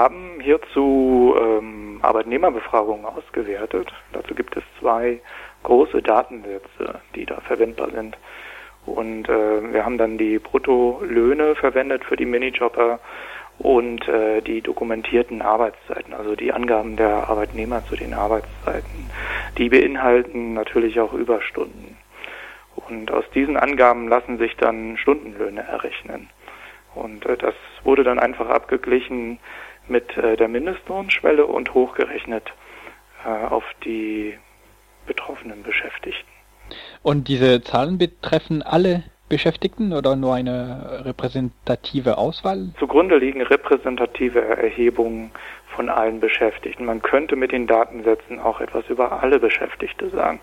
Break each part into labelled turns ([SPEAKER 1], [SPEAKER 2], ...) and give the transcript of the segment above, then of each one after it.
[SPEAKER 1] haben hierzu ähm, Arbeitnehmerbefragungen ausgewertet. Dazu gibt es zwei große Datensätze, die da verwendbar sind. Und äh, wir haben dann die Bruttolöhne verwendet für die Minijobber und äh, die dokumentierten Arbeitszeiten, also die Angaben der Arbeitnehmer zu den Arbeitszeiten. Die beinhalten natürlich auch Überstunden. Und aus diesen Angaben lassen sich dann Stundenlöhne errechnen. Und äh, das wurde dann einfach abgeglichen mit äh, der Mindestlohnschwelle und hochgerechnet äh, auf die betroffenen Beschäftigten.
[SPEAKER 2] Und diese Zahlen betreffen alle Beschäftigten oder nur eine repräsentative Auswahl?
[SPEAKER 1] Zugrunde liegen repräsentative Erhebungen von allen Beschäftigten. Man könnte mit den Datensätzen auch etwas über alle Beschäftigte sagen.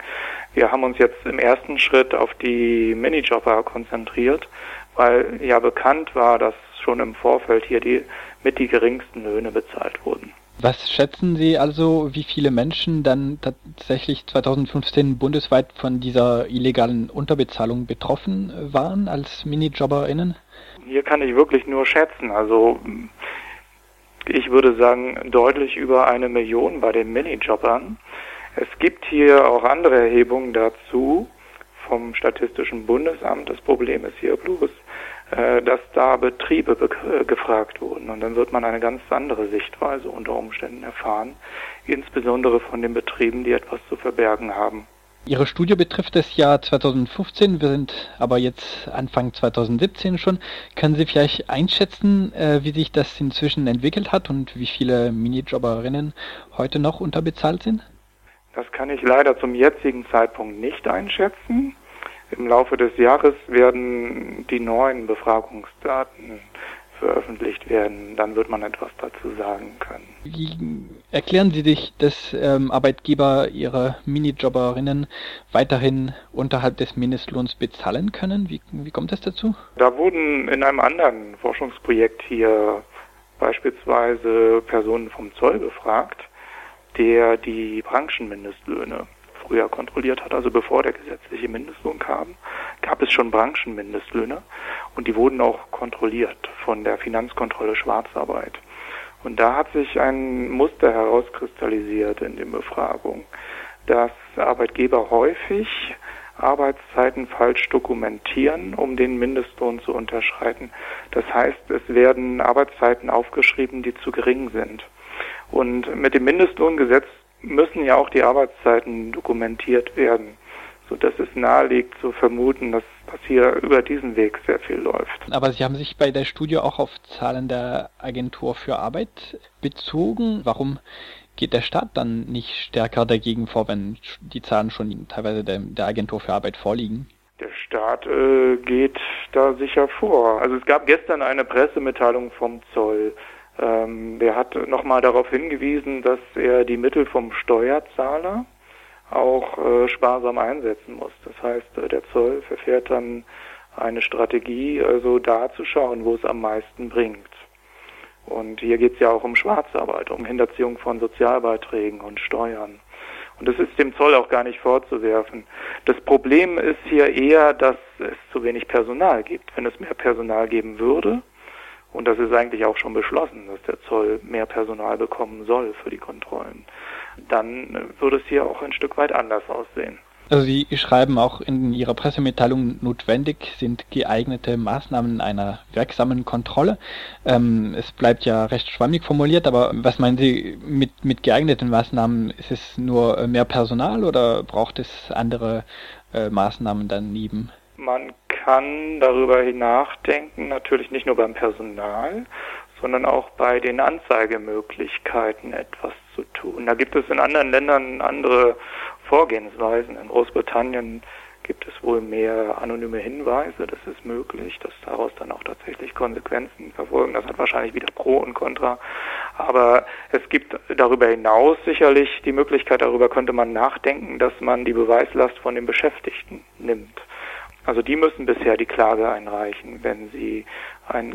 [SPEAKER 1] Wir haben uns jetzt im ersten Schritt auf die Minijobber konzentriert, weil ja bekannt war, dass schon im Vorfeld hier die mit die geringsten Löhne bezahlt wurden.
[SPEAKER 2] Was schätzen Sie also, wie viele Menschen dann tatsächlich 2015 bundesweit von dieser illegalen Unterbezahlung betroffen waren als MinijobberInnen?
[SPEAKER 1] Hier kann ich wirklich nur schätzen. Also ich würde sagen, deutlich über eine Million bei den Minijobbern. Es gibt hier auch andere Erhebungen dazu vom Statistischen Bundesamt. Das Problem ist hier bloß, dass da Betriebe be gefragt wurden. Und dann wird man eine ganz andere Sichtweise unter Umständen erfahren, insbesondere von den Betrieben, die etwas zu verbergen haben.
[SPEAKER 2] Ihre Studie betrifft das Jahr 2015, wir sind aber jetzt Anfang 2017 schon. Können Sie vielleicht einschätzen, äh, wie sich das inzwischen entwickelt hat und wie viele Minijobberinnen heute noch unterbezahlt sind?
[SPEAKER 1] Das kann ich leider zum jetzigen Zeitpunkt nicht einschätzen. Im Laufe des Jahres werden die neuen Befragungsdaten veröffentlicht werden. Dann wird man etwas dazu sagen können.
[SPEAKER 2] Wie erklären Sie sich, dass ähm, Arbeitgeber ihre Minijobberinnen weiterhin unterhalb des Mindestlohns bezahlen können? Wie, wie kommt das dazu?
[SPEAKER 1] Da wurden in einem anderen Forschungsprojekt hier beispielsweise Personen vom Zoll befragt, der die Branchenmindestlöhne früher kontrolliert hat, also bevor der gesetzliche Mindestlohn kam, es schon Branchenmindestlöhne und die wurden auch kontrolliert von der Finanzkontrolle Schwarzarbeit. Und da hat sich ein Muster herauskristallisiert in den Befragungen, dass Arbeitgeber häufig Arbeitszeiten falsch dokumentieren, um den Mindestlohn zu unterschreiten. Das heißt, es werden Arbeitszeiten aufgeschrieben, die zu gering sind. Und mit dem Mindestlohngesetz müssen ja auch die Arbeitszeiten dokumentiert werden, sodass es nahe liegt zu vermuten, dass, dass hier über diesen Weg sehr viel läuft.
[SPEAKER 2] Aber Sie haben sich bei der Studie auch auf Zahlen der Agentur für Arbeit bezogen. Warum geht der Staat dann nicht stärker dagegen vor, wenn die Zahlen schon teilweise der, der Agentur für Arbeit vorliegen?
[SPEAKER 1] Der Staat äh, geht da sicher vor. Also es gab gestern eine Pressemitteilung vom Zoll, ähm, der hat nochmal darauf hingewiesen, dass er die Mittel vom Steuerzahler auch äh, sparsam einsetzen muss. Das heißt, äh, der Zoll verfährt dann eine Strategie, also da zu schauen, wo es am meisten bringt. Und hier geht es ja auch um Schwarzarbeit, um Hinterziehung von Sozialbeiträgen und Steuern. Und das ist dem Zoll auch gar nicht vorzuwerfen. Das Problem ist hier eher, dass es zu wenig Personal gibt. Wenn es mehr Personal geben würde, und das ist eigentlich auch schon beschlossen, dass der Zoll mehr Personal bekommen soll für die Kontrollen. Dann würde es hier auch ein Stück weit anders aussehen.
[SPEAKER 2] Also Sie schreiben auch in Ihrer Pressemitteilung, notwendig sind geeignete Maßnahmen einer wirksamen Kontrolle. Ähm, es bleibt ja recht schwammig formuliert, aber was meinen Sie mit, mit geeigneten Maßnahmen? Ist es nur mehr Personal oder braucht es andere äh, Maßnahmen daneben?
[SPEAKER 1] Man kann darüber nachdenken, natürlich nicht nur beim Personal, sondern auch bei den Anzeigemöglichkeiten etwas zu tun. Da gibt es in anderen Ländern andere Vorgehensweisen. In Großbritannien gibt es wohl mehr anonyme Hinweise, das ist möglich, dass daraus dann auch tatsächlich Konsequenzen verfolgen. Das hat wahrscheinlich wieder Pro und Contra. Aber es gibt darüber hinaus sicherlich die Möglichkeit, darüber könnte man nachdenken, dass man die Beweislast von den Beschäftigten nimmt. Also die müssen bisher die Klage einreichen, wenn sie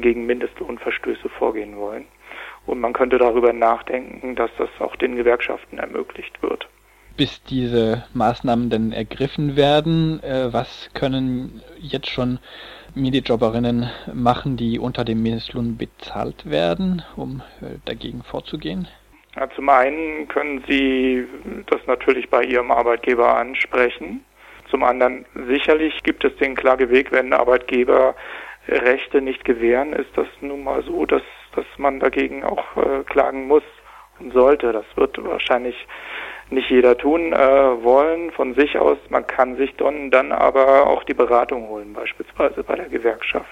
[SPEAKER 1] gegen Mindestlohnverstöße vorgehen wollen. Und man könnte darüber nachdenken, dass das auch den Gewerkschaften ermöglicht wird.
[SPEAKER 2] bis diese Maßnahmen denn ergriffen werden? Äh, was können jetzt schon Minijobberinnen machen, die unter dem Mindestlohn bezahlt werden, um äh, dagegen vorzugehen?
[SPEAKER 1] Ja, zum einen können Sie das natürlich bei Ihrem Arbeitgeber ansprechen. Zum anderen sicherlich gibt es den Klageweg, wenn Arbeitgeber Rechte nicht gewähren, ist das nun mal so, dass, dass man dagegen auch äh, klagen muss und sollte. Das wird wahrscheinlich nicht jeder tun äh, wollen von sich aus. Man kann sich dann, dann aber auch die Beratung holen, beispielsweise bei der Gewerkschaft.